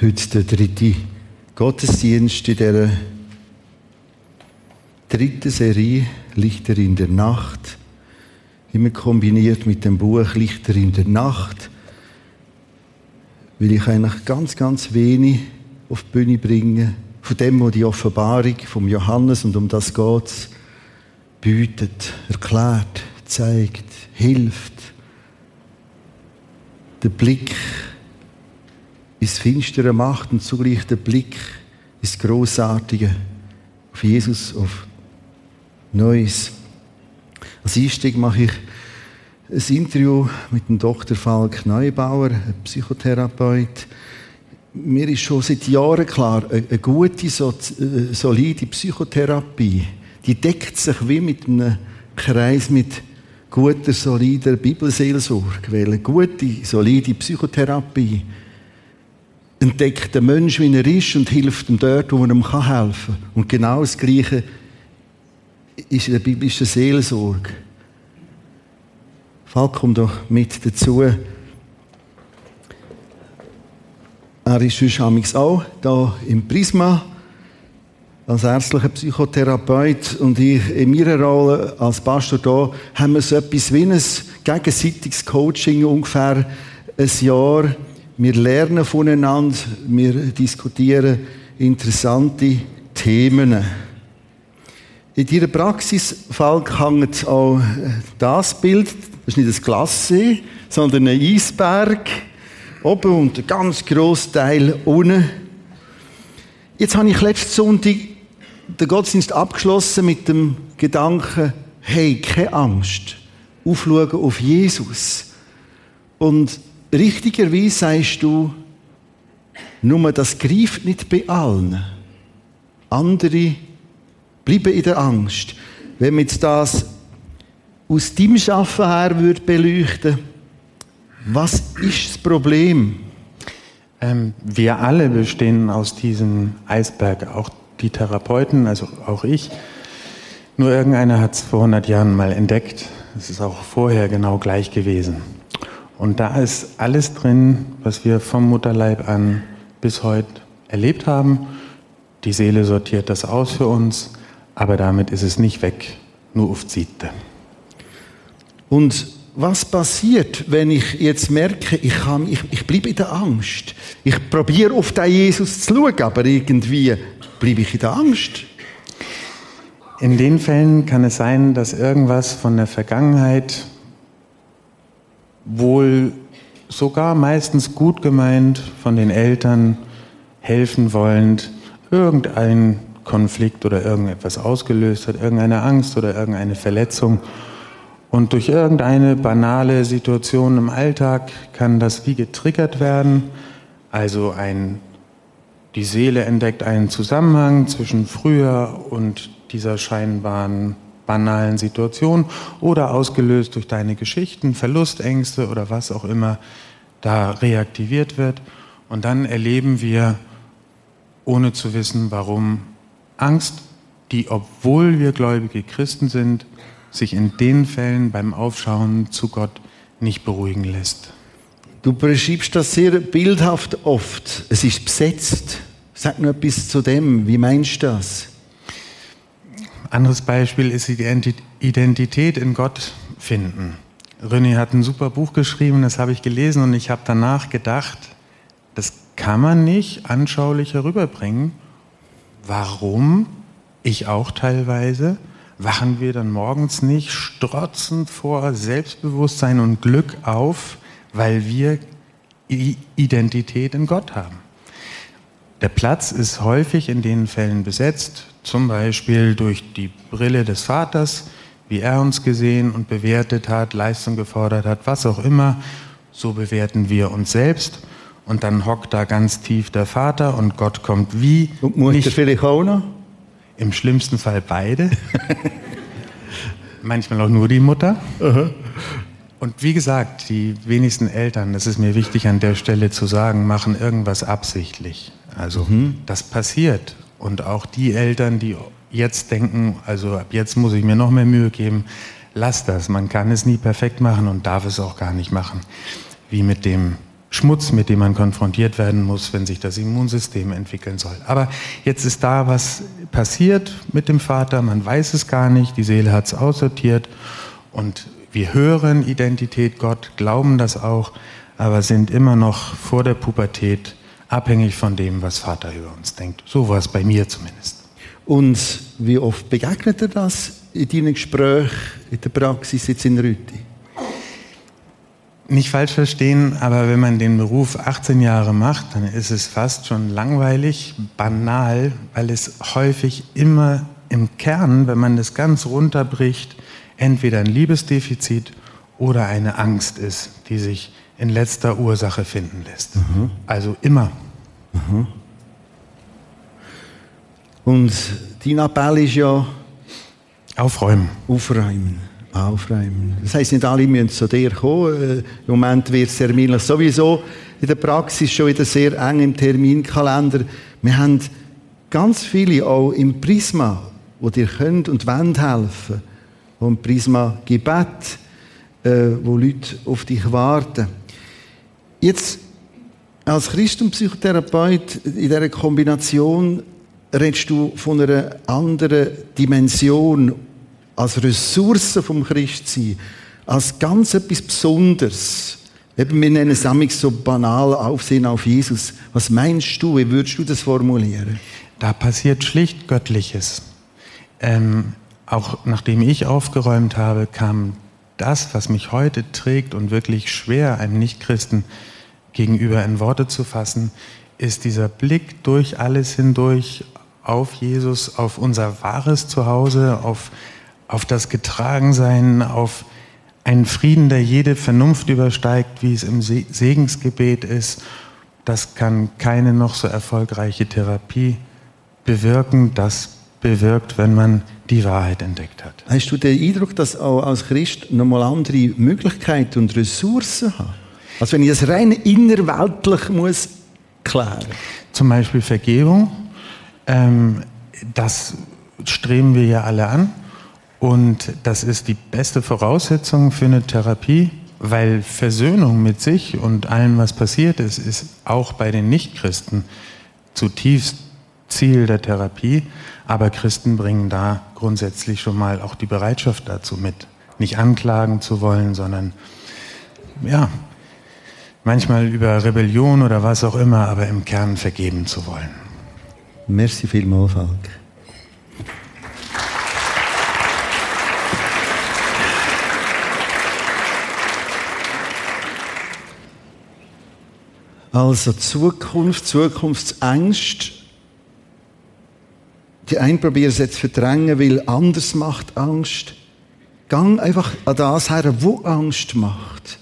Heute der dritte Gottesdienst in dieser dritten Serie Lichter in der Nacht. Immer kombiniert mit dem Buch Lichter in der Nacht. Weil ich eigentlich ganz, ganz wenig auf die Bühne bringe. Von dem, wo die Offenbarung vom Johannes und um das geht, bietet, erklärt, zeigt, hilft. Der Blick ins Finstere macht und zugleich der Blick ins Großartige auf Jesus, auf Neues. Als Einstieg mache ich ein Interview mit dem Dr. Falk Neubauer, Psychotherapeut. Mir ist schon seit Jahren klar, eine gute, äh, solide Psychotherapie, die deckt sich wie mit einem Kreis mit guter, solider Bibelseelsorge. Weil eine gute, solide Psychotherapie entdeckt den Mensch, wie er ist und hilft ihm dort, wo man ihm helfen kann. Und genau das Gleiche ist in der biblischen Seelsorge. Falk, komm doch mit dazu. Er ist sonst auch hier im Prisma als ärztlicher Psychotherapeut und ich in meiner Rolle als Pastor hier haben wir so etwas wie ein gegenseitiges Coaching ungefähr ein Jahr wir lernen voneinander, wir diskutieren interessante Themen. In deiner Praxisfall hängt auch das Bild, das ist nicht ein Glassee, sondern ein Eisberg, oben und ein ganz grosser Teil unten. Jetzt habe ich letzten Sonntag den Gottesdienst abgeschlossen mit dem Gedanken, hey, keine Angst, aufschauen auf Jesus. Und richtigerweise sagst du, nur das greift nicht bei allen. Andere bleiben in der Angst. Wenn man jetzt das aus deinem Schaffen her würde beleuchten, was ist das Problem? Ähm, wir alle bestehen aus diesem Eisberg, auch die Therapeuten, also auch ich. Nur irgendeiner hat es vor 100 Jahren mal entdeckt. Es ist auch vorher genau gleich gewesen. Und da ist alles drin, was wir vom Mutterleib an bis heute erlebt haben. Die Seele sortiert das aus für uns, aber damit ist es nicht weg, nur auf Ziete. Und was passiert, wenn ich jetzt merke, ich, kann, ich, ich bleibe in der Angst? Ich probiere auf den Jesus zu schauen, aber irgendwie bleibe ich in der Angst. In den Fällen kann es sein, dass irgendwas von der Vergangenheit wohl sogar meistens gut gemeint von den Eltern, helfen wollend, irgendein Konflikt oder irgendetwas ausgelöst hat, irgendeine Angst oder irgendeine Verletzung. Und durch irgendeine banale Situation im Alltag kann das wie getriggert werden. Also ein, die Seele entdeckt einen Zusammenhang zwischen früher und dieser scheinbaren banalen Situation oder ausgelöst durch deine Geschichten, Verlustängste oder was auch immer da reaktiviert wird. Und dann erleben wir, ohne zu wissen warum, Angst, die, obwohl wir gläubige Christen sind, sich in den Fällen beim Aufschauen zu Gott nicht beruhigen lässt. Du beschreibst das sehr bildhaft oft. Es ist besetzt. Sag nur etwas zu dem. Wie meinst du das? Anderes Beispiel ist die Identität in Gott finden. René hat ein super Buch geschrieben, das habe ich gelesen und ich habe danach gedacht, das kann man nicht anschaulich herüberbringen. Warum? Ich auch teilweise. Wachen wir dann morgens nicht strotzend vor Selbstbewusstsein und Glück auf, weil wir Identität in Gott haben? Der Platz ist häufig in den Fällen besetzt, zum Beispiel durch die Brille des Vaters, wie er uns gesehen und bewertet hat, Leistung gefordert hat, was auch immer. So bewerten wir uns selbst. Und dann hockt da ganz tief der Vater und Gott kommt wie. Und Mutter nicht, vielleicht auch noch? Im schlimmsten Fall beide. Manchmal auch nur die Mutter. Uh Und wie gesagt, die wenigsten Eltern, das ist mir wichtig an der Stelle zu sagen, machen irgendwas absichtlich. Also mhm. das passiert. Und auch die Eltern, die jetzt denken, also ab jetzt muss ich mir noch mehr Mühe geben, lass das. Man kann es nie perfekt machen und darf es auch gar nicht machen. Wie mit dem Schmutz, mit dem man konfrontiert werden muss, wenn sich das Immunsystem entwickeln soll. Aber jetzt ist da was passiert mit dem Vater, man weiß es gar nicht, die Seele hat es aussortiert und wir hören Identität Gott, glauben das auch, aber sind immer noch vor der Pubertät abhängig von dem, was Vater über uns denkt. So war es bei mir zumindest. Und wie oft begegnet er das in deinen Gesprächen in der Praxis jetzt in Rüti? Nicht falsch verstehen, aber wenn man den Beruf 18 Jahre macht, dann ist es fast schon langweilig, banal, weil es häufig immer im Kern, wenn man das ganz runterbricht, entweder ein Liebesdefizit oder eine Angst ist, die sich in letzter Ursache finden lässt. Mhm. Also immer. Mhm. Und dein Appell ist ja aufräumen. Aufräumen. Aufräumen. Das heisst, nicht alle müssen zu dir kommen. Äh, Im Moment wird es terminlich sowieso in der Praxis schon wieder sehr eng im Terminkalender. Wir haben ganz viele auch im Prisma, wo dir könnt und wollen helfen. Im Prisma Gebet, äh, wo Leute auf dich warten. Jetzt, als Christ und Psychotherapeut in dieser Kombination redest du von einer anderen Dimension als Ressource vom Christsein, als ganz etwas Besonderes. Eben, wir nennen es so banal Aufsehen auf Jesus. Was meinst du, wie würdest du das formulieren? Da passiert schlicht Göttliches. Ähm, auch nachdem ich aufgeräumt habe, kam das, was mich heute trägt und wirklich schwer einem Nichtchristen gegenüber in Worte zu fassen, ist dieser Blick durch alles hindurch auf Jesus, auf unser wahres Zuhause, auf auf das Getragensein, auf einen Frieden, der jede Vernunft übersteigt, wie es im Segensgebet ist. Das kann keine noch so erfolgreiche Therapie bewirken. Das bewirkt, wenn man die Wahrheit entdeckt hat. Hast du den Eindruck, dass auch als Christ nochmal andere Möglichkeiten und Ressourcen hat? Also wenn ich das rein innerweltlich muss klären. Zum Beispiel Vergebung. Ähm, das streben wir ja alle an. Und das ist die beste Voraussetzung für eine Therapie, weil Versöhnung mit sich und allem, was passiert ist, ist auch bei den Nichtchristen zutiefst Ziel der Therapie. Aber Christen bringen da grundsätzlich schon mal auch die Bereitschaft dazu mit, nicht anklagen zu wollen, sondern ja, manchmal über Rebellion oder was auch immer, aber im Kern vergeben zu wollen. Merci vielmals, Falk. Also Zukunft, Zukunftsängste. Die einen probieren es jetzt verdrängen, weil anders macht Angst. Gang einfach an das her, wo Angst macht.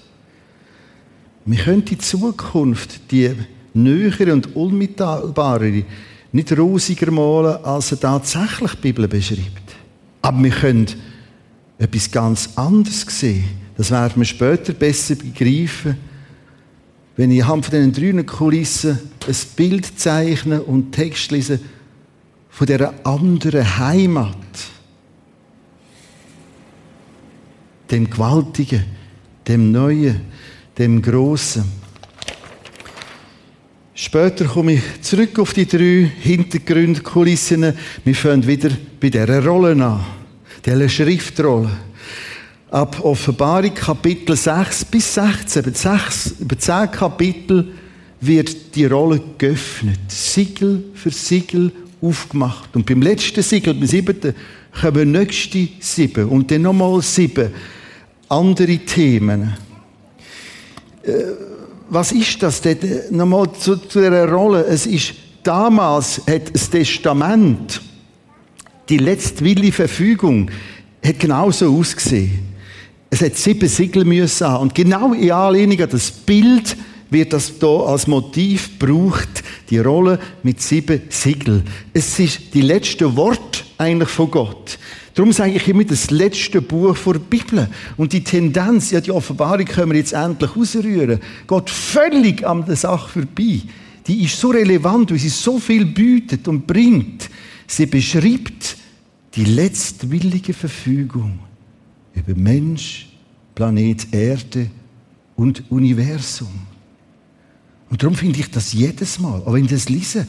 Wir können die Zukunft, die nähere und unmittelbare, nicht rosiger malen, als sie tatsächlich die Bibel beschreibt. Aber wir können etwas ganz anderes sehen. Das werden wir später besser begreifen wenn ich anhand von diesen drei Kulissen ein Bild zeichne und Text lese von dieser anderen Heimat, dem Gewaltigen, dem Neuen, dem Großen. Später komme ich zurück auf die drei Hintergründe, Kulissen. Wir fangen wieder bei dieser Rolle an, dieser Schriftrolle ab Offenbarung Kapitel 6 bis 16, über, 6, über 10 Kapitel, wird die Rolle geöffnet. Siegel für Siegel aufgemacht. Und beim letzten Siegel, beim siebten, kommen nächste sieben. Und dann nochmal sieben andere Themen. Äh, was ist das denn? Nochmal zu, zu dieser Rolle. Es ist, damals hat das Testament, die letztwillige Verfügung, hat genauso ausgesehen. Es hat sieben Siegel müssen haben. Und genau in Anlehnung an das Bild wird das hier als Motiv gebraucht, die Rolle mit sieben Siegeln. Es ist die letzte Wort eigentlich von Gott. Darum sage ich immer das letzte Buch der Bibel. Und die Tendenz, ja, die Offenbarung können wir jetzt endlich ausrühren, geht völlig an der Sache vorbei. Die ist so relevant, weil sie so viel bietet und bringt. Sie beschreibt die letztwillige Verfügung über Mensch, Planet Erde und Universum. Und darum finde ich das jedes Mal, auch wenn ich das lese,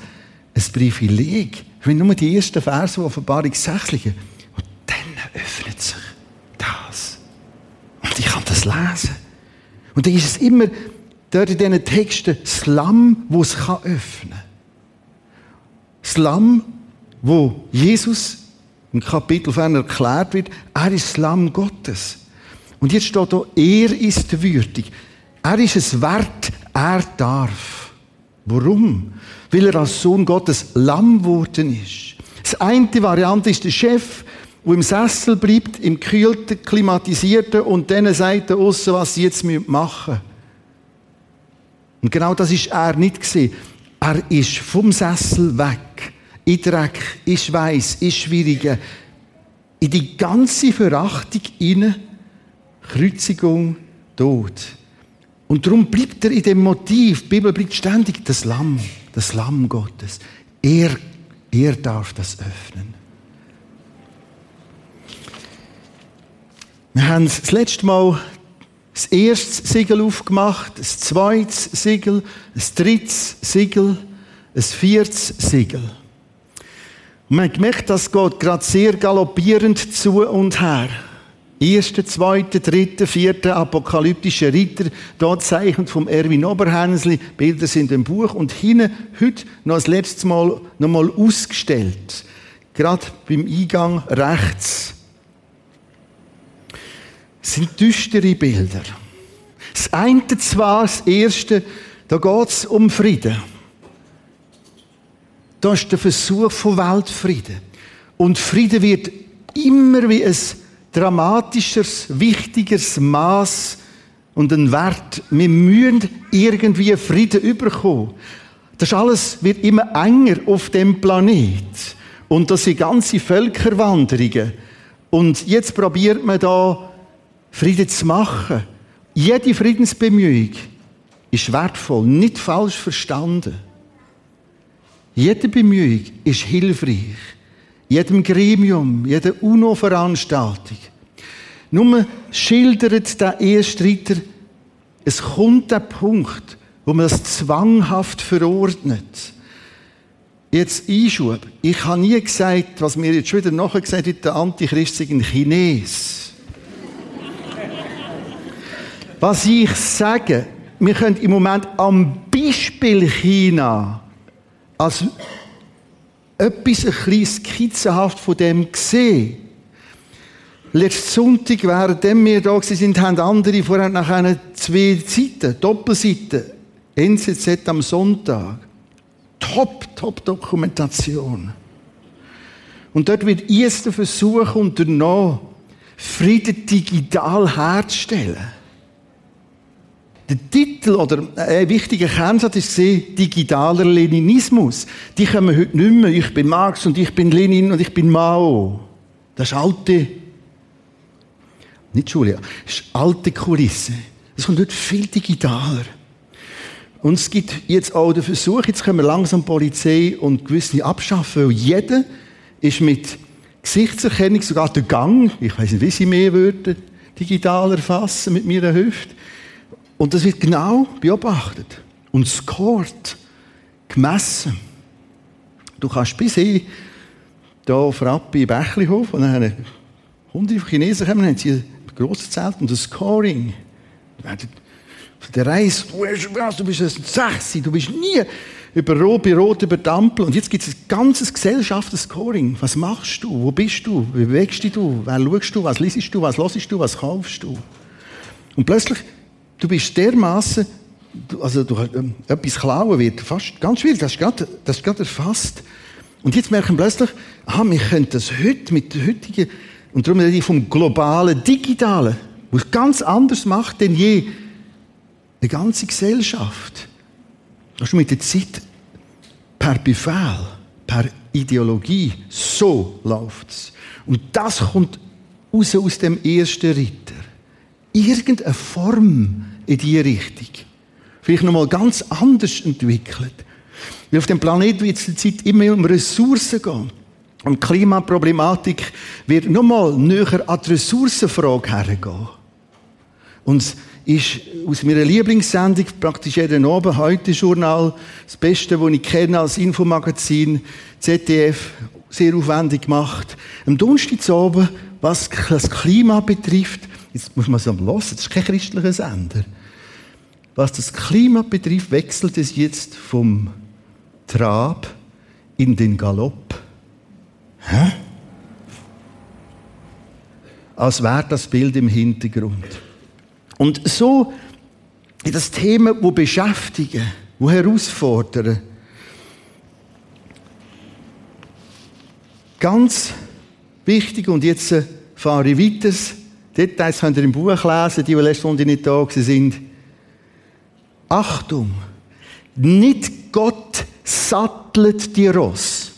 ein Privileg. Wenn nur die ersten Verse, Offenbarung 6 liegen, und dann öffnet sich das. Und ich kann das lesen. Und dann ist es immer dort in diesen Texten das Lamm, es öffnen kann. Das Lamm, wo Jesus im Kapitel ferner erklärt wird, er ist das Lamm Gottes. Und jetzt steht da, er ist würdig. Er ist es wert, er darf. Warum? Weil er als Sohn Gottes Lamm geworden ist. Das eine Variante ist der Chef, der im Sessel bleibt, im kühlten, klimatisierten und dann sagt er was sie jetzt machen müssen. Und genau das ist er nicht gesehen. Er ist vom Sessel weg, in Dreck, in Schweiß, in Schwierigen, in die ganze Verachtung hinein, Kreuzigung, Tod. Und darum bleibt er in dem Motiv, die Bibel bleibt ständig das Lamm, das Lamm Gottes. Er, er darf das öffnen. Wir haben das letzte Mal das erste Siegel aufgemacht, das zweite Siegel, das dritte Siegel, das vierte Siegel. Und man hat gemerkt, das geht gerade sehr galoppierend zu und her. Erste, zweite, dritte, vierte apokalyptische Ritter, dort zeichnet vom Erwin Oberhänsli, Bilder sind im Buch und hinten heute noch das letzte Mal nochmal ausgestellt. Gerade beim Eingang rechts sind düstere Bilder. Das eine zwar, das erste, da geht es um Frieden. Da ist der Versuch von Weltfrieden. Und Frieden wird immer wie ein dramatischeres, wichtigeres Maß und ein Wert. Wir müssen irgendwie Frieden überkommen. Das alles wird immer enger auf dem Planet. Und das sind ganze Völkerwanderungen. Und jetzt probiert man da Frieden zu machen. Jede Friedensbemühung ist wertvoll, nicht falsch verstanden. Jede Bemühung ist hilfreich. Jedem Gremium, jede UNO-Veranstaltung. Nur schildert der Ehestreiter, es kommt der Punkt, wo man das zwanghaft verordnet. Jetzt Einschub. Ich habe nie gesagt, was mir jetzt schon wieder nachher gesagt hat, der Antichrist sei ein Chines. Was ich sage, wir können im Moment am Beispiel China als etwas ein bisschen skizzenhaft von dem sehen. Letzten Sonntag, während wir da sind, haben andere vorher nach zwei Seiten, Doppelseiten, NZZ am Sonntag. Top, top Dokumentation. Und dort wird erst der Versuch unternommen, Frieden digital herzustellen. Der Titel oder ein wichtiger Kernsatz ist digitaler Leninismus. Die kommen heute nicht mehr. Ich bin Marx und ich bin Lenin und ich bin Mao. Das ist alte, nicht Julia, das ist alte Kulisse. Das kommt heute viel digitaler. Und es gibt jetzt auch den Versuch, jetzt können wir langsam Polizei und gewisse abschaffen, weil jeder ist mit Gesichtserkennung, sogar der Gang, ich weiß nicht, wie sie mehr würden, digital erfassen mit meiner Hüfte. Und das wird genau beobachtet und scored, gemessen. Du kannst bis hin, hier auf Rappi Bächlihof, und dann haben hunderte Chinesen kommen, haben sie ein grosses Zelt und ein Scoring. Der Reis, du bist ein Sechsi, du bist nie über Rot bei Rot über Dampel. Und jetzt gibt es ein ganzes Gesellschaftsscoring. Was machst du? Wo bist du? Wie bewegst du? Wer schaust du? Was liest du? Was hörst du? Was kaufst du? Und plötzlich du bist dermaßen, also du, ähm, etwas klauen wird fast ganz schwierig. Das ist gerade, das ist gerade erfasst. Und jetzt merken plötzlich, aha, wir können das heute mit der heutigen, und darum rede ich vom globalen, digitalen, wo es ganz anders macht denn je. Eine ganze Gesellschaft. Das ist mit der Zeit per Befehl, per Ideologie, so läuft es. Und das kommt raus aus dem ersten Ritter irgendeine Form in diese Richtung. Vielleicht nochmal ganz anders entwickelt. Weil auf dem Planeten wird es zur Zeit immer um Ressourcen gehen. Und die Klimaproblematik wird nochmal näher an die Ressourcenfrage hergehen. Und ist aus meiner Lieblingssendung praktisch jeden Abend, heute Journal, das Beste, was ich kenne als Infomagazin, ZDF, sehr aufwendig gemacht. Am Donnerstagabend, was das Klima betrifft, jetzt muss man es hören, das ist kein christlicher Sender. Was das Klima betrifft, wechselt es jetzt vom Trab in den Galopp. Hä? Als wäre das Bild im Hintergrund. Und so das Thema, wo beschäftigen, wo herausfordern. Ganz wichtig, und jetzt äh, fahre ich weiter. Details könnt ihr im Buch lesen, die, die letzte Stunde nicht da sind. Achtung! Nicht Gott sattelt die Ross.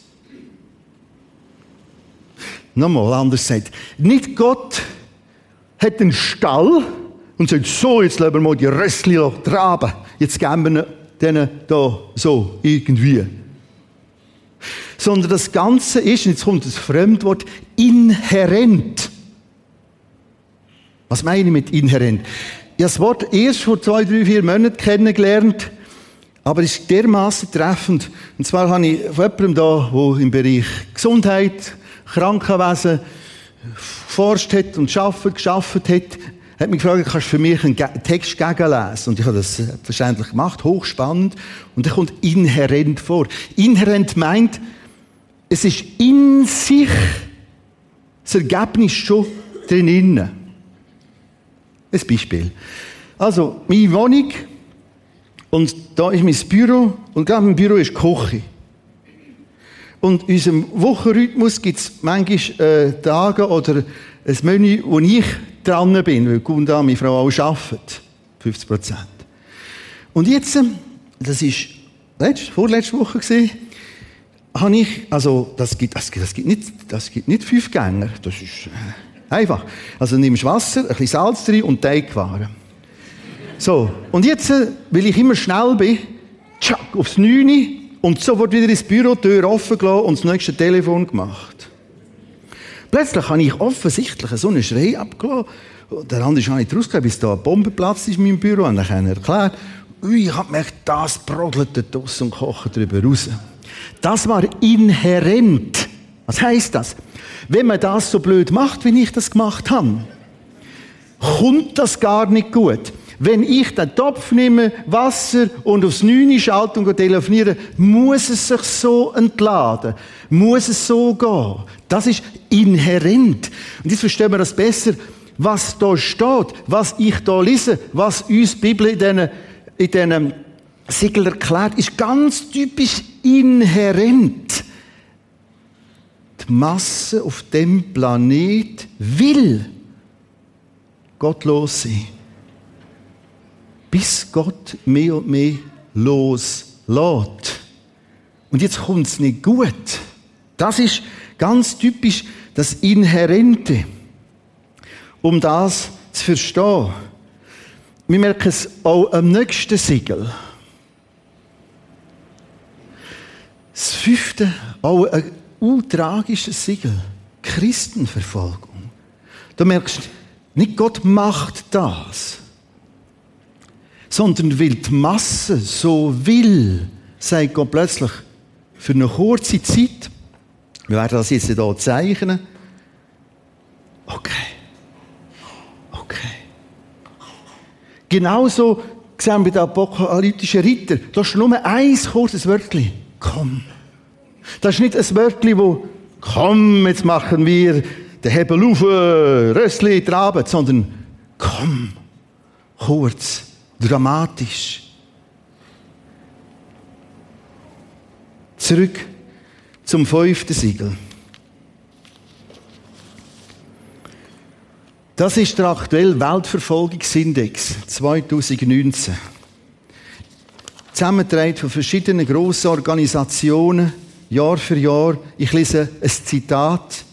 Nochmal anders gesagt. Nicht Gott hat einen Stall und sagt, so, jetzt lassen wir mal die Rössli traben. Jetzt geben wir denen da so irgendwie. Sondern das Ganze ist, und jetzt kommt das Fremdwort, inhärent. Was meine ich mit inhärent? Ich habe das Wort erst vor zwei, drei, vier Monaten kennengelernt, aber es ist dermaßen treffend. Und zwar habe ich von jemandem da, der im Bereich Gesundheit, Krankenwesen geforscht hat und geschafft, geschafft hat, hat mich gefragt, kannst du für mich einen Text gegenlesen? Und ich habe das selbstverständlich gemacht, hochspannend. Und der kommt inhärent vor. Inhärent meint, es ist in sich das Ergebnis schon drin. Ein Beispiel. Also, meine Wohnung, und da ist mein Büro, und gerade im Büro ist die Küche. Und in unserem Wochenrhythmus gibt es manchmal äh, Tage oder ein Menü, wo ich dran bin, weil Gunda, meine Frau, auch arbeitet. 50 Prozent. Und jetzt, ähm, das ist letzte, vorletzte Woche gesehen, habe ich, also, das gibt, das, das gibt nicht, das gibt nicht fünf Gänger. Das ist äh, einfach. Also, nimmst Wasser, ein bisschen Salz drin und Teigwaren. So. Und jetzt, äh, weil ich immer schnell bin, tschack, aufs Neune und sofort wieder ins Büro, Tür offen gelassen und das nächste Telefon gemacht. Plötzlich habe ich offensichtlich so einen Schrei abgelassen. Der andere ist auch nicht rausgekommen, bis da ein Bombenplatz ist in meinem Büro. Und dann habe ich erklärt, ich habe gemerkt, das brodelt da und kocht darüber raus. Das war inhärent. Was heißt das? Wenn man das so blöd macht, wie ich das gemacht habe, kommt das gar nicht gut. Wenn ich den Topf nehme, Wasser und aufs Neune schalte und telefoniere, muss es sich so entladen. Muss es so gehen. Das ist inhärent. Und jetzt verstehen wir das besser. Was da steht, was ich da lese, was uns die Bibel in diesen, in diesen Siegel erklärt, ist ganz typisch inhärent. Die Masse auf dem Planet will gottlos sein bis Gott mehr und mehr loslässt. Und jetzt kommt es nicht gut. Das ist ganz typisch das Inhärente, um das zu verstehen. Wir merken es auch am nächsten Siegel. Das fünfte, auch ein tragisches Siegel. Christenverfolgung. Du merkst, nicht Gott macht das sondern weil die Masse so will, sagt Gott plötzlich, für eine kurze Zeit, wir werden das jetzt hier zeichnen, okay, okay. Genauso sehen wir den apokalyptischen Ritter, da ist nur ein kurzes Wörtchen, komm. Das ist nicht ein Wörtchen, wo, komm, jetzt machen wir den Hebel auf, Rössli, traben, sondern komm, kurz dramatisch. Zurück zum fünften Siegel. Das ist der aktuelle Weltverfolgungsindex 2019. Zusammengetragen von verschiedenen grossen Organisationen, Jahr für Jahr. Ich lese ein Zitat.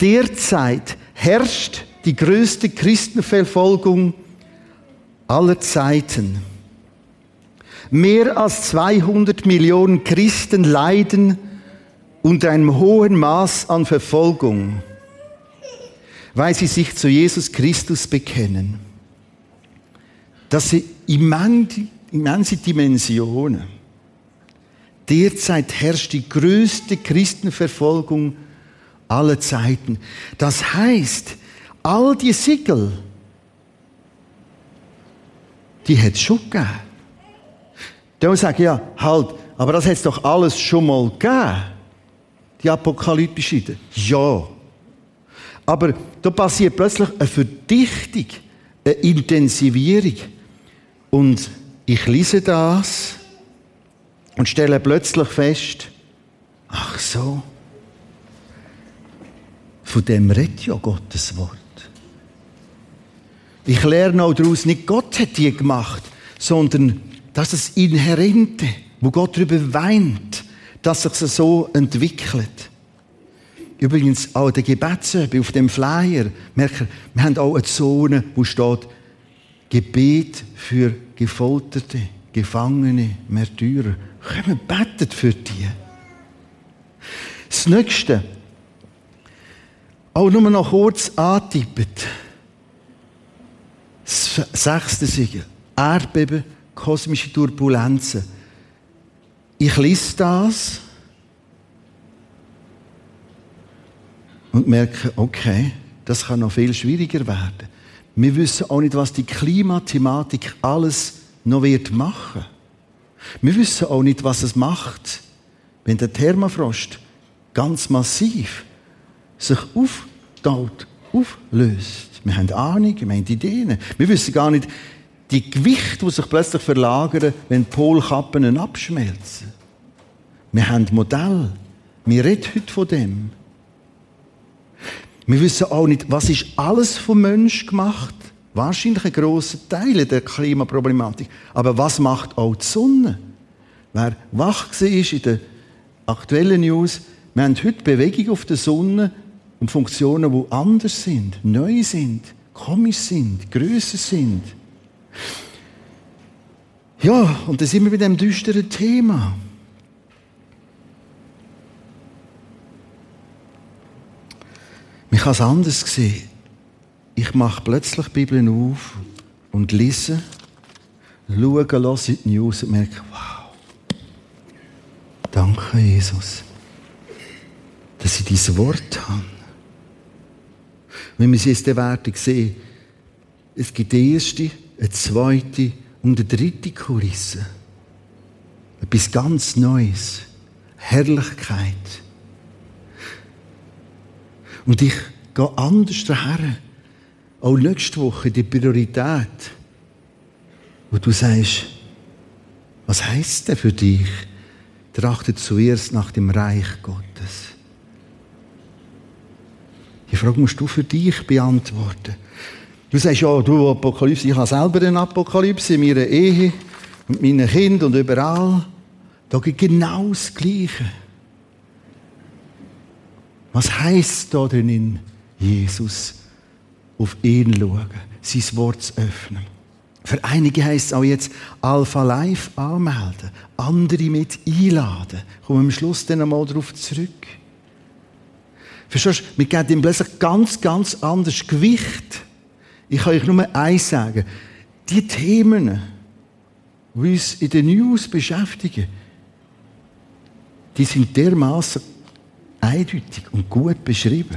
Derzeit herrscht die größte Christenverfolgung aller Zeiten. Mehr als 200 Millionen Christen leiden unter einem hohen Maß an Verfolgung, weil sie sich zu Jesus Christus bekennen. Das sind immense, Dimensionen. Derzeit herrscht die größte Christenverfolgung aller Zeiten. Das heißt, all die Siegel, die hat es schon gegeben. Da sagen ja, halt, aber das hat es doch alles schon mal gegeben. Die apokalyptische. Ja. Aber da passiert plötzlich eine Verdichtung, eine Intensivierung. Und ich lese das und stelle plötzlich fest, ach so, von dem redet ja Gottes Wort. Ich lerne auch daraus, nicht Gott hat die gemacht, sondern dass es Inhärente, wo Gott darüber weint, dass sich so entwickelt. Übrigens auch der Gebetsöbe auf dem Flyer, merken, wir haben auch eine Zone, wo steht Gebet für Gefolterte, Gefangene, Märtyrer. Kommen, betet für die. Das Nächste, auch nur noch kurz antippet. Das sechste Siegel. Erdbeben, kosmische Turbulenzen. Ich lese das und merke, okay, das kann noch viel schwieriger werden. Wir wissen auch nicht, was die Klimathematik alles noch wird machen. Wir wissen auch nicht, was es macht, wenn der Thermofrost ganz massiv sich auftaut, auflöst. Wir haben Ahnung, wir haben Ideen. Wir wissen gar nicht, die Gewichte, die sich plötzlich verlagern, wenn Polkappen abschmelzen. Wir haben Modell. Wir reden heute von dem. Wir wissen auch nicht, was ist alles vom Mensch gemacht. Wahrscheinlich ein grosser Teil der Klimaproblematik. Aber was macht auch die Sonne? Wer wach war in der aktuellen News, wir haben heute Bewegung auf der Sonne und Funktionen, die anders sind, neu sind, komisch sind, größer sind. Ja, und da sind wir bei dem düsteren Thema. Ich habe es anders gesehen. Ich mache plötzlich die Bibel auf und lese, schaue, in die News und merke, wow, danke Jesus, dass ich dieses Wort habe. Wenn wir es jetzt werden sehen, es gibt die erste, eine zweite und eine dritte Kulisse. Etwas ganz Neues. Herrlichkeit. Und ich gehe anders daher. Auch nächste Woche die Priorität. Wo du sagst, was heißt denn für dich? Trachte zuerst nach dem Reich Gottes. Die Frage musst du für dich beantworten. Du sagst ja, du Apokalypse, ich habe selber eine Apokalypse in meiner Ehe, mit meinen Kindern und überall. Da geht genau das Gleiche. Was heisst da denn in Jesus? Auf ihn schauen, sein Wort zu öffnen. Für einige heisst es auch jetzt Alpha Live anmelden, andere mit einladen. Kommen wir am Schluss dann einmal darauf zurück. Verstehst du? Wir geben ihm plötzlich ganz, ganz anderes Gewicht. Ich kann euch nur eins sagen. Die Themen, die uns in den News beschäftigen, die sind dermaßen eindeutig und gut beschrieben.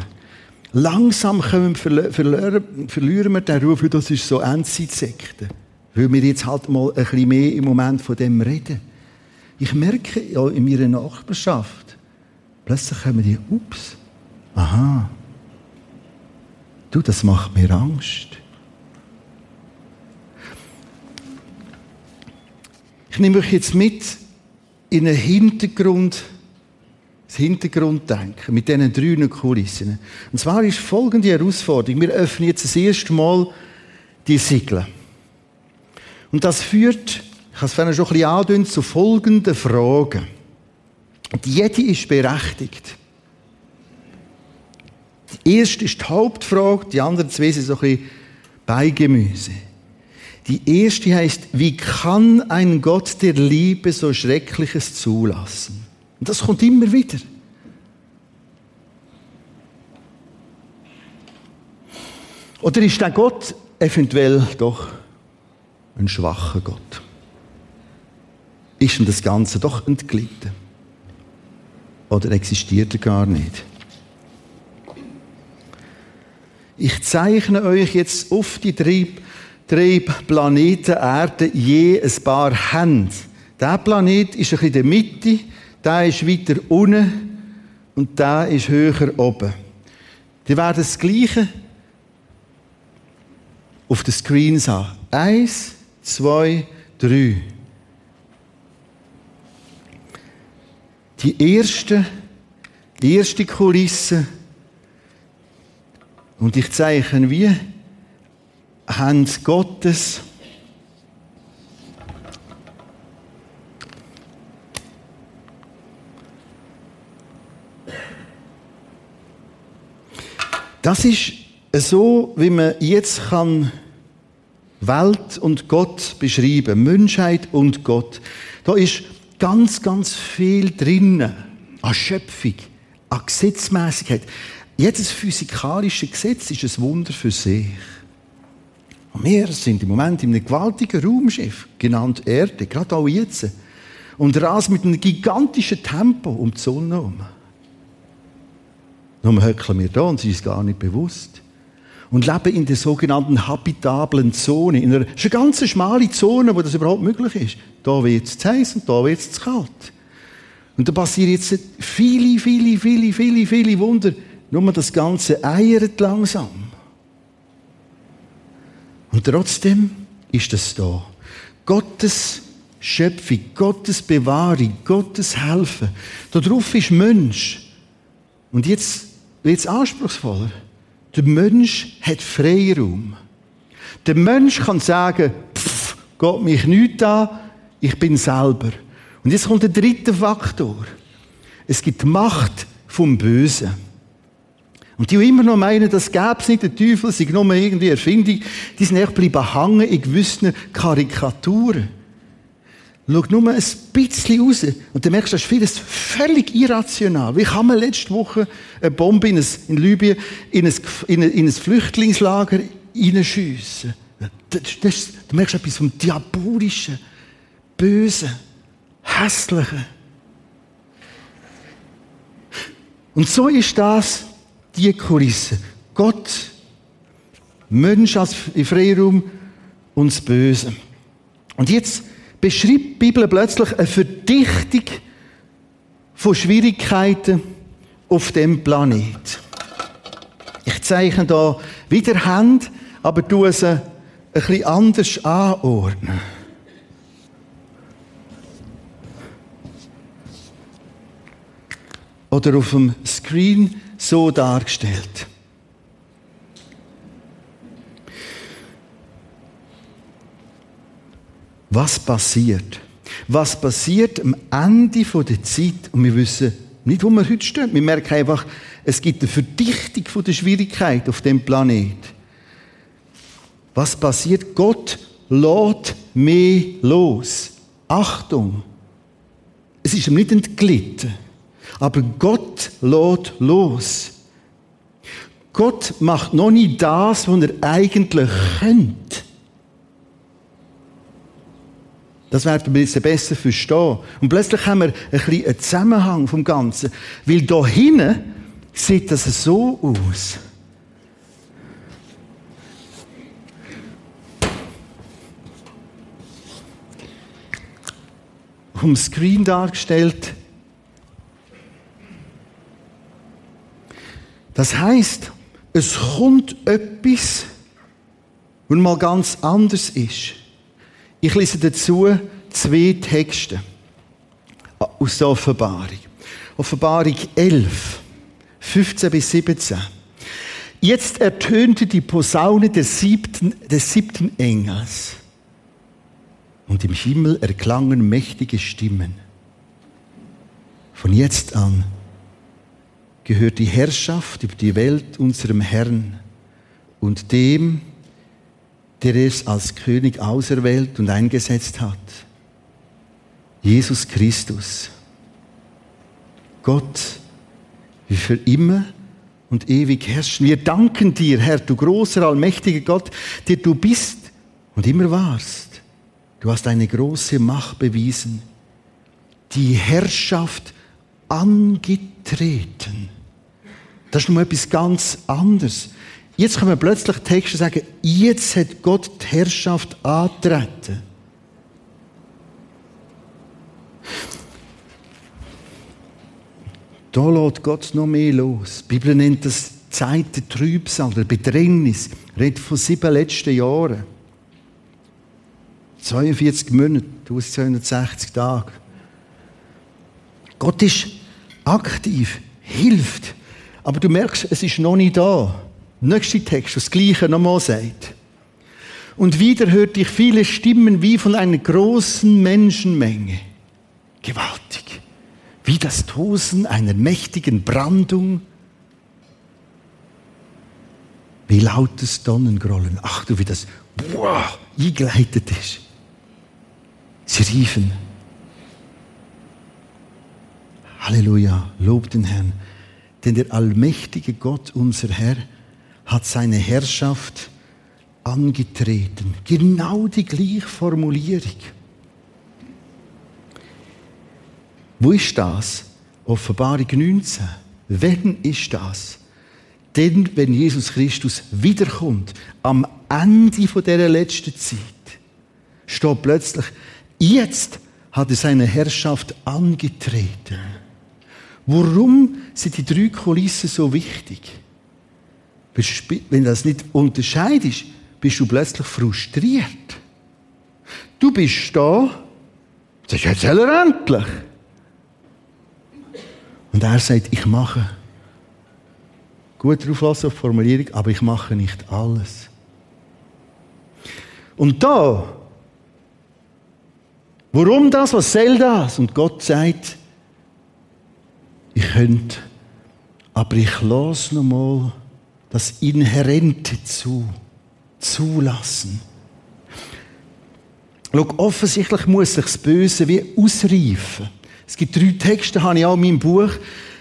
Langsam wir verlieren, verlieren wir den Ruf, das ist so Endzeitsekte. Weil wir jetzt halt mal ein bisschen mehr im Moment von dem reden. Ich merke ja in meiner Nachbarschaft, plötzlich kommen die, ups, aha, du, das macht mir Angst. Ich nehme euch jetzt mit in einen Hintergrund, das Hintergrunddenken mit diesen drei Kulissen. Und zwar ist folgende Herausforderung. Wir öffnen jetzt das erste Mal die Siegel. Und das führt, ich habe es vorhin schon ein bisschen angedeutet, zu folgenden Fragen. Und jede ist berechtigt. Die erste ist die Hauptfrage, die anderen zwei sind so ein bisschen Beigemüse. Die erste heißt, wie kann ein Gott der Liebe so Schreckliches zulassen? Und das kommt immer wieder. Oder ist der Gott eventuell doch ein schwacher Gott. Ist ihm das Ganze doch entglitten? Oder existiert er gar nicht? Ich zeichne euch jetzt auf die drei, drei Planeten Erde je ein paar Hände. Der Planet ist ein bisschen in der Mitte, der ist weiter unten und der ist höher oben. Die werden das Gleiche auf den Screen sehen. Eins, zwei, drei. Die erste, die erste Kulisse und ich zeichne wie Hand Gottes Das ist so, wie man jetzt kann Welt und Gott beschreiben, Menschheit und Gott. Da ist ganz, ganz viel drinnen an Schöpfung, an Gesetzmäßigkeit. Jedes physikalische Gesetz ist ein Wunder für sich. Und wir sind im Moment in einem gewaltigen Raumschiff, genannt Erde, gerade auch jetzt. Und rasen mit einem gigantischen Tempo um die Sonne herum. Nun höckeln wir da und sie ist gar nicht bewusst. Und leben in der sogenannten habitablen Zone. In einer, ist eine ganz schmale Zone, wo das überhaupt möglich ist. Da wird es zu heiß und da wird es zu kalt. Und da passieren jetzt viele, viele, viele, viele, viele Wunder. Nur das Ganze eiert langsam. Und trotzdem ist es da. Gottes Schöpfung, Gottes Bewahrung, Gottes Helfen. Darauf ist Mensch. Und jetzt wird es anspruchsvoller. Der Mensch hat Freiraum. Der Mensch kann sagen, pff, geht mich nichts an, ich bin selber. Und jetzt kommt der dritte Faktor. Es gibt Macht vom Bösen. Und die, die immer noch meinen, das gäbe es nicht, der Teufel sei nur irgendwie Erfindung, die sind echt bleiben hängen in gewissen Karikaturen. Schau nur ein bisschen raus und dann merkst du, das ist vieles völlig irrational. Wie kann man letzte Woche eine Bombe in, ein, in Libyen in ein, in ein, in ein Flüchtlingslager hineinschiessen? Du merkst etwas vom Diabolischen, Bösen, Hässlichen. Und so ist das die Kulisse. Gott, Mensch als Freiraum und das Böse. Und jetzt beschreibt die Bibel plötzlich eine Verdichtung von Schwierigkeiten auf dem Planet. Ich zeichne da wieder Hände, aber tue sie ein bisschen anders anordnen. Oder auf dem Screen so dargestellt. Was passiert? Was passiert am Ende der Zeit? Und wir wissen nicht, wo wir heute stehen. Wir merken einfach, es gibt eine Verdichtung der Schwierigkeit auf dem Planet. Was passiert? Gott lädt mehr los. Achtung! Es ist ihm nicht entglitten. Aber Gott lädt los. Gott macht noch nicht das, was er eigentlich könnte. Das werden wir jetzt besser verstehen. Und plötzlich haben wir ein bisschen einen Zusammenhang vom Ganzen. Weil da hinten sieht das so aus. Vom Screen dargestellt Das heißt, es kommt etwas, was mal ganz anders ist. Ich lese dazu zwei Texte aus der Offenbarung. Offenbarung 11, 15 bis 17. Jetzt ertönte die Posaune des siebten, des siebten Engels. Und im Himmel erklangen mächtige Stimmen. Von jetzt an gehört die Herrschaft über die Welt unserem Herrn und dem, der es als König auserwählt und eingesetzt hat. Jesus Christus. Gott, wie für immer und ewig herrschen. Wir danken dir, Herr, du großer, allmächtiger Gott, der du bist und immer warst. Du hast eine große Macht bewiesen, die Herrschaft angetreten. Das ist nun etwas ganz anderes. Jetzt wir plötzlich Texte sagen, jetzt hat Gott die Herrschaft antreten. Da lässt Gott noch mehr los. Die Bibel nennt das Zeit der Trübsal, der Bedrängnis. Redet von sieben letzten Jahren. 42 Monate, 1260 Tage. Gott ist aktiv, hilft. Aber du merkst, es ist noch nicht da. Nächste Text, das Gleiche nochmal sagt. Und wieder hörte ich viele Stimmen wie von einer großen Menschenmenge. Gewaltig. Wie das Tosen einer mächtigen Brandung. Wie lautes Donnengrollen. Ach du, wie das wow, eingeleitet ist. Sie riefen. Halleluja, lob den Herrn. Denn der allmächtige Gott, unser Herr, hat seine Herrschaft angetreten. Genau die gleiche Formulierung. Wo ist das? Offenbarung 19. Wann ist das? Denn wenn Jesus Christus wiederkommt, am Ende dieser letzten Zeit, steht plötzlich, Jetzt hat er seine Herrschaft angetreten. Warum sind die drei Kulissen so wichtig? Wenn du das nicht unterscheidest, bist du plötzlich frustriert. Du bist da, sagst jetzt soll er endlich. Und er sagt, ich mache. Gut auflassen auf Formulierung, aber ich mache nicht alles. Und da Warum das? Was soll das? Und Gott sagt, ich könnte, aber ich lasse nochmal das Inhärente zu, zulassen. Schau, offensichtlich muss sich das Böse wie ausreifen. Es gibt drei Texte, habe ich auch in meinem Buch.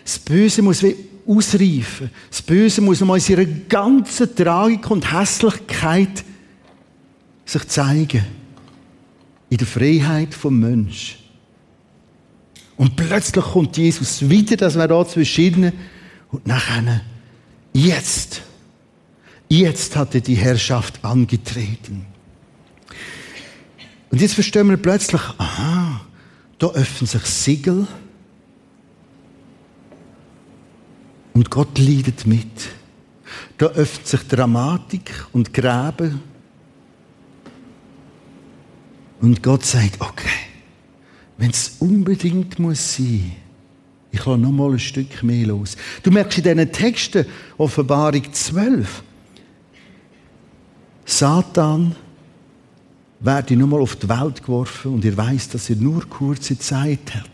Das Böse muss wie ausreifen. Das Böse muss nochmal in seiner ganzen Tragik und Hässlichkeit sich zeigen in der Freiheit vom Mensch. Und plötzlich kommt Jesus wieder, das wäre da zwischen ihnen, und nachher, jetzt, jetzt hat er die Herrschaft angetreten. Und jetzt verstehen wir plötzlich, aha, da öffnen sich Siegel und Gott leidet mit. Da öffnet sich Dramatik und Gräben und Gott sagt, okay, wenn es unbedingt muss sein, ich lasse noch mal ein Stück mehr los. Du merkst in diesen Texten, Offenbarung 12, Satan werde noch mal auf die Welt geworfen und ihr weißt, dass er nur kurze Zeit hat.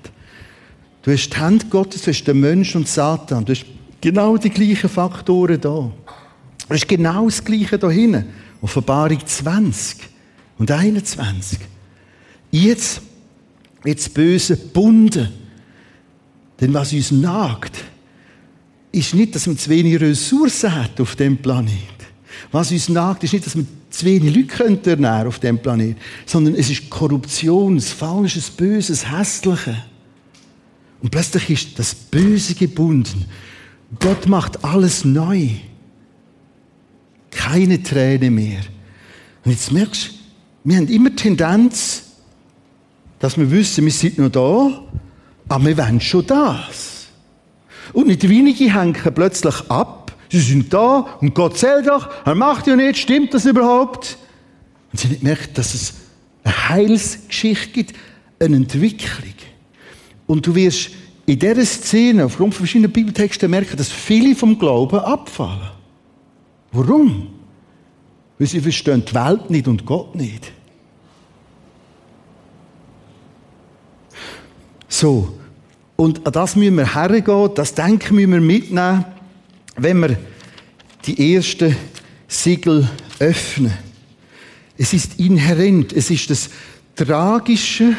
Du hast die Hand Gottes, du hast den Mensch und Satan. Du hast genau die gleichen Faktoren da. Du hast genau das Gleiche da hinten. Offenbarung 20 und 21. Jetzt wird das Böse bunden. Denn was uns nagt, ist nicht, dass man zu wenig Ressourcen hat auf dem Planet. Was uns nagt, ist nicht, dass man zu wenig Leute ernähren auf dem Planet, sondern es ist Korruption, das Falsche, das Böse, das Hässliche. Und plötzlich ist das Böse gebunden. Gott macht alles neu. Keine Träne mehr. Und jetzt merkst du, wir haben immer Tendenz, dass wir wissen, wir sind noch da, aber wir wollen schon das. Und nicht wenige hängen plötzlich ab. Sie sind da und Gott zählt doch, er macht ja nicht, stimmt das überhaupt? Und sie merken, dass es eine Heilsgeschichte gibt, eine Entwicklung. Und du wirst in dieser Szene aufgrund von verschiedenen Bibeltexten merken, dass viele vom Glauben abfallen. Warum? Weil sie verstehen die Welt nicht und Gott nicht. So. Und an das müssen wir hergehen, das Denken müssen wir mitnehmen, wenn wir die ersten Siegel öffnen. Es ist inhärent, es ist das Tragische,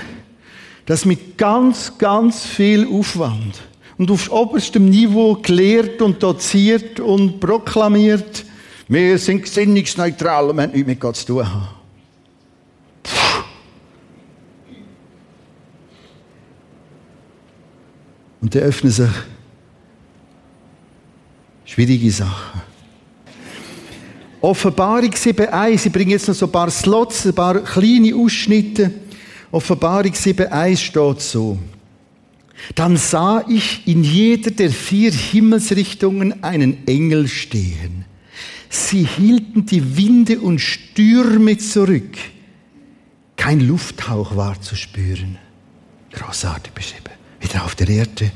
das mit ganz, ganz viel Aufwand und auf oberstem Niveau gelehrt und doziert und proklamiert, wir sind gesinnungsneutral und wir haben nichts mit Gott zu tun haben. Und dann öffnen sich schwierige Sachen. Offenbarung 7.1, ich bringe jetzt noch so ein paar Slots, ein paar kleine Ausschnitte. Offenbarung 7.1 steht so. Dann sah ich in jeder der vier Himmelsrichtungen einen Engel stehen. Sie hielten die Winde und Stürme zurück. Kein Lufthauch war zu spüren. Großartig beschrieben. Weder auf der Erde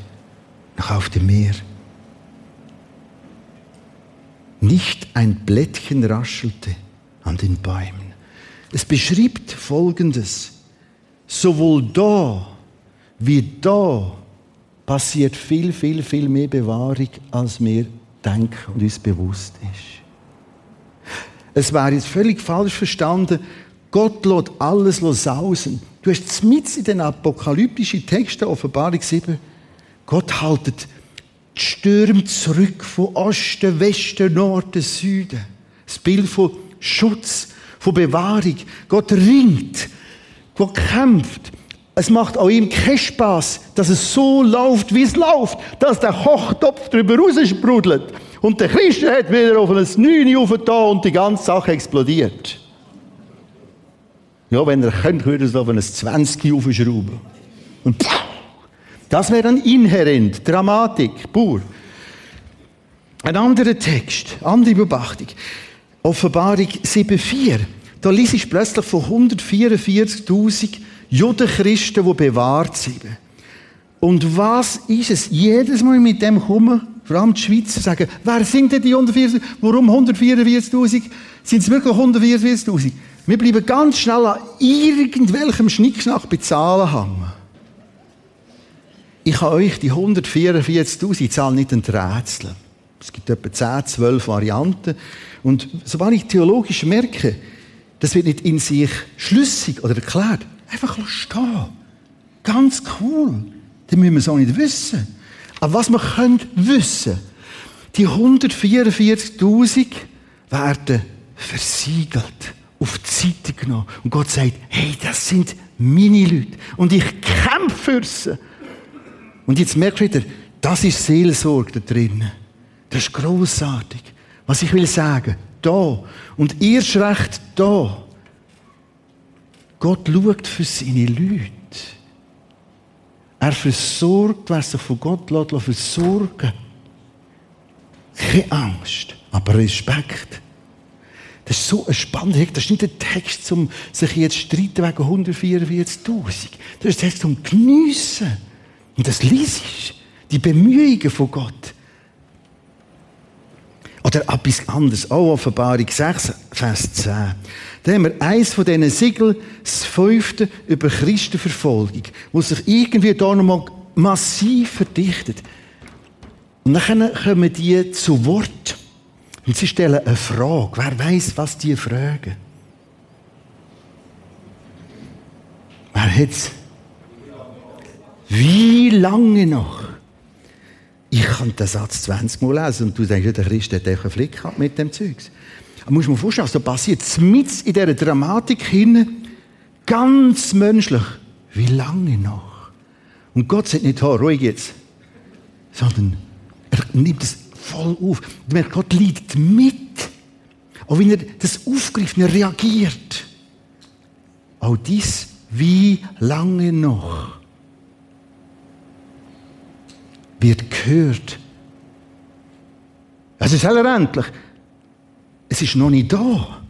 noch auf dem Meer. Nicht ein Blättchen raschelte an den Bäumen. Es beschreibt Folgendes. Sowohl da wie da passiert viel, viel, viel mehr Bewahrung, als wir denken und uns bewusst ist. Es wäre jetzt völlig falsch verstanden, Gott lässt alles sausen. Du hast mit in den apokalyptischen Texten, Offenbarung 7, Gott haltet die Stürme zurück von Osten, Westen, Norden, Süden. Das Bild von Schutz, von Bewahrung. Gott ringt, Gott kämpft. Es macht auch ihm keinen Spaß, dass es so läuft, wie es läuft, dass der Kochtopf drüber raussprudelt und der Christen hat wieder auf ein 9 aufgetan und die ganze Sache explodiert. Ja, wenn er könnte, würde es auf ein 20 aufschrauben. Und pff, das wäre dann inhärent, Dramatik, pur. Ein anderer Text, andere Beobachtung. Offenbarung 7,4. Da liest ich plötzlich von 144.000 Judenchristen, die bewahrt sind. Und was ist es? Jedes Mal mit dem kommen, vor allem die Schweizer, sagen, wer sind denn die 144.000? Warum 144.000? Sind es wirklich 144.000? Wir bleiben ganz schnell an irgendwelchem Schnickschnack bei Zahlen hängen. Ich kann euch die 144.000 Zahl nicht enträtseln. Es gibt etwa 10, 12 Varianten. Und sobald ich theologisch merke, das wird nicht in sich schlüssig oder erklärt, einfach stehen. Ganz cool. Dann müssen wir es auch nicht wissen. Aber was wir können wissen, die 144.000 werden versiegelt, auf die Seite genommen. Und Gott sagt, hey, das sind meine Leute. Und ich kämpfe für sie. Und jetzt merkt ihr wieder, das ist Seelsorge da drin. Das ist großartig. Was ich will sagen, da und erst recht da. Gott schaut für seine Leute. Er versorgt, wer sich von Gott lässt, versorgen. Keine Angst, aber Respekt. Das ist so ein spannender Das ist nicht ein Text, um sich jetzt streiten wegen 144.000. Das ist ein Text um Geniessen. Und das liest. Die Bemühungen von Gott. Oder etwas anderes. Auch Offenbarung 6, Vers 10. Da haben wir eins von diesen Siegeln, das fünfte über Christenverfolgung, wo sich irgendwie da nochmal massiv verdichtet. Und dann kommen die zu Wort. Und sie stellen eine Frage. Wer weiß, was die fragen? Wer hat's? Wie lange noch? Ich kann den Satz 20 Mal lesen und du denkst, der Christ hat einen Flick gehabt mit dem Zeugs. Aber muss man vorstellen, so passiert mit in dieser Dramatik hin, ganz menschlich. Wie lange noch? Und Gott sagt nicht, oh, ruhig jetzt, sondern er nimmt es voll auf. Du merkst, Gott liegt mit. Auch wenn er das aufgreift, er reagiert. Auch dies, wie lange noch? wird gehört. Es ist heller endlich. Es ist noch nicht da.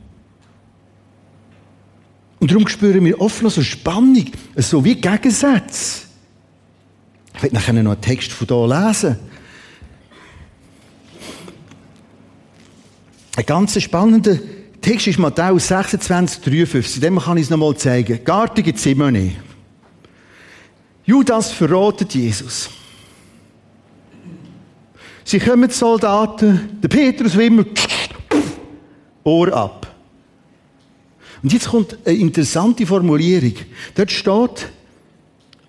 Und darum spüren wir oft noch so Spannung, so wie Gegensätze. Ich werde nachher noch einen Text von hier lesen. Ein ganz spannender Text ist Matthäus 26, 53. Dem kann ich es noch mal zeigen. Gartige Zimmerni. Judas verrotet Jesus. Sie kommen, die Soldaten, der Petrus wie immer, Ohr ab. Und jetzt kommt eine interessante Formulierung. Dort steht,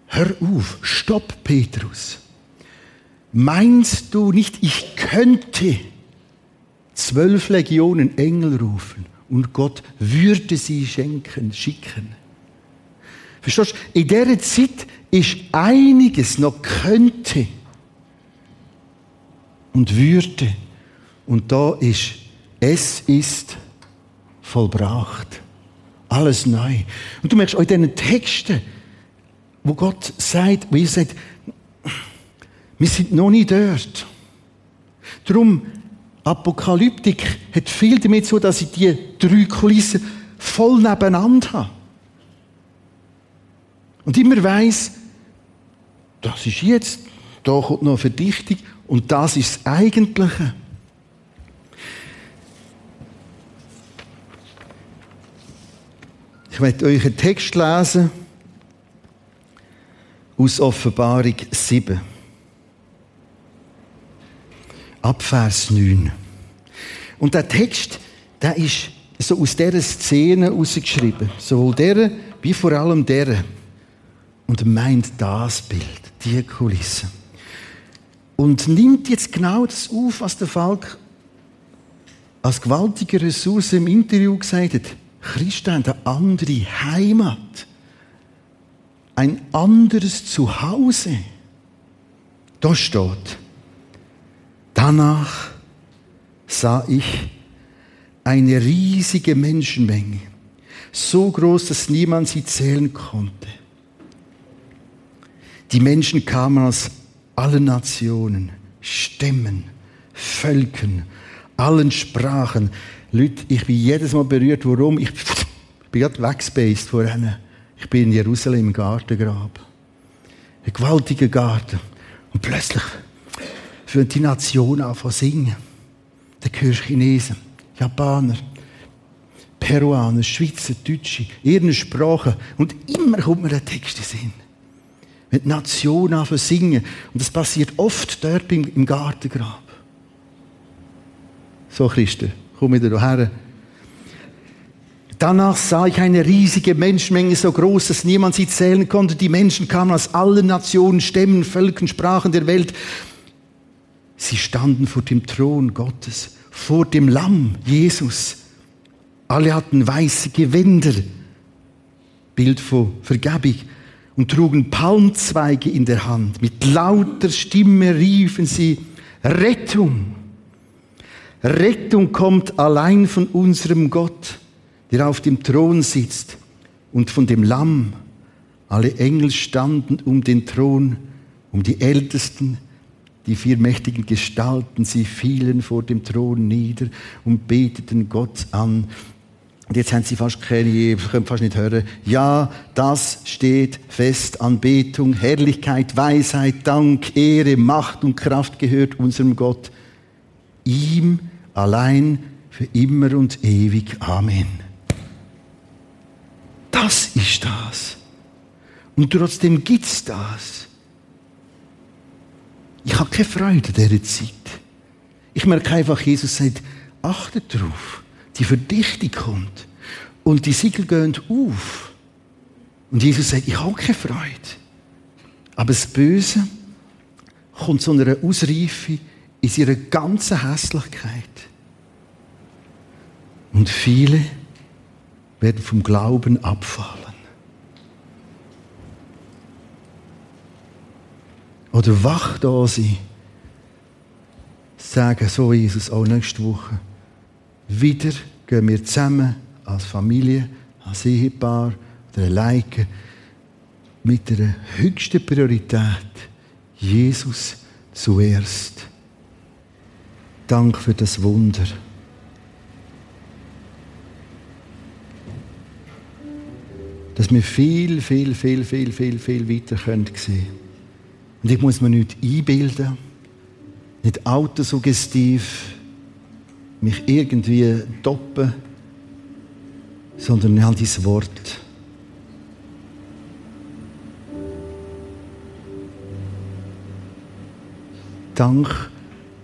hör auf, stopp, Petrus. Meinst du nicht, ich könnte zwölf Legionen Engel rufen und Gott würde sie schenken, schicken? Verstehst du? In dieser Zeit ist einiges noch könnte und Würde. Und da ist, es ist vollbracht. Alles neu. Und du merkst auch in diesen Texten, wo Gott sagt, wo ihr sagt, wir sind noch nicht dort. Darum, Apokalyptik hat viel damit zu, dass ich die drei Kulissen voll nebeneinander habe. Und immer weiss, das ist jetzt, da kommt noch eine Verdichtung und das ist das Eigentliche. Ich werde euch einen Text lesen aus Offenbarung 7. Ab Vers 9. Und der Text, der ist so aus dieser Szene herausgeschrieben. Sowohl der wie vor allem der. Und meint das Bild, die Kulisse. Und nimmt jetzt genau das auf, was der Falk als gewaltige Ressource im Interview gesagt hat. Christen haben eine andere Heimat. Ein anderes Zuhause. Da steht, danach sah ich eine riesige Menschenmenge, so groß, dass niemand sie zählen konnte. Die Menschen kamen aus allen Nationen, Stämmen, Völkern, allen Sprachen. Leute, ich bin jedes Mal berührt. Warum? Ich bin gerade weggespaced vor ihnen. Ich bin in Jerusalem im Gartengrab. Ein gewaltiger Garten. Und plötzlich für die Nation an zu singen. Da hörst du Chinesen, Japaner, Peruaner, Schweizer, Deutsche, ihre Sprache. Und immer kommt mir der Text in Sinn. Wenn die Nation anfangen singen. Und das passiert oft dort im Gartengrab. So, Christen, komm wieder hierher. Danach sah ich eine riesige Menschenmenge, so groß, dass niemand sie zählen konnte. Die Menschen kamen aus allen Nationen, Stämmen, Völkern, Sprachen der Welt. Sie standen vor dem Thron Gottes, vor dem Lamm, Jesus. Alle hatten weiße Gewänder, Bild von Vergebung, und trugen Palmzweige in der Hand. Mit lauter Stimme riefen sie, Rettung! Rettung kommt allein von unserem Gott der auf dem Thron sitzt und von dem Lamm. Alle Engel standen um den Thron, um die Ältesten, die vier mächtigen Gestalten, sie fielen vor dem Thron nieder und beteten Gott an. Und jetzt haben sie fast keine, können fast nicht hören. Ja, das steht fest. Anbetung, Herrlichkeit, Weisheit, Dank, Ehre, Macht und Kraft gehört unserem Gott. Ihm allein für immer und ewig. Amen. Das ist das. Und trotzdem gibt es das. Ich habe keine Freude an dieser Zeit. Ich merke einfach, Jesus sagt, achtet darauf, die Verdichtung kommt und die Siegel gehen auf. Und Jesus sagt, ich habe keine Freude. Aber das Böse kommt zu einer Ausreife in ihrer ganzen Hässlichkeit. Und viele werden vom Glauben abfallen. Oder wach da sein. Sagen, so Jesus, auch nächste Woche. Wieder gehen wir zusammen als Familie, als Ehepaar oder alleine mit der höchsten Priorität Jesus zuerst. Dank für das Wunder. dass wir viel, viel, viel, viel, viel, viel weiter sehen können. Und ich muss mir nicht einbilden, nicht autosuggestiv mich irgendwie doppen, sondern habe dein Wort. Dank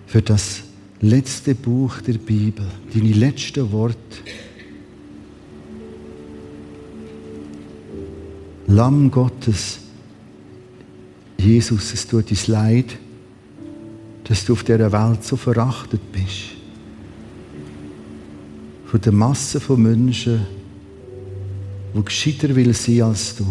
für das letzte Buch der Bibel, deine letzten Worte. Lamm Gottes, Jesus, es tut uns leid, dass du auf dieser Welt so verachtet bist. Von der Masse von Menschen, die gescheiter will sein als du.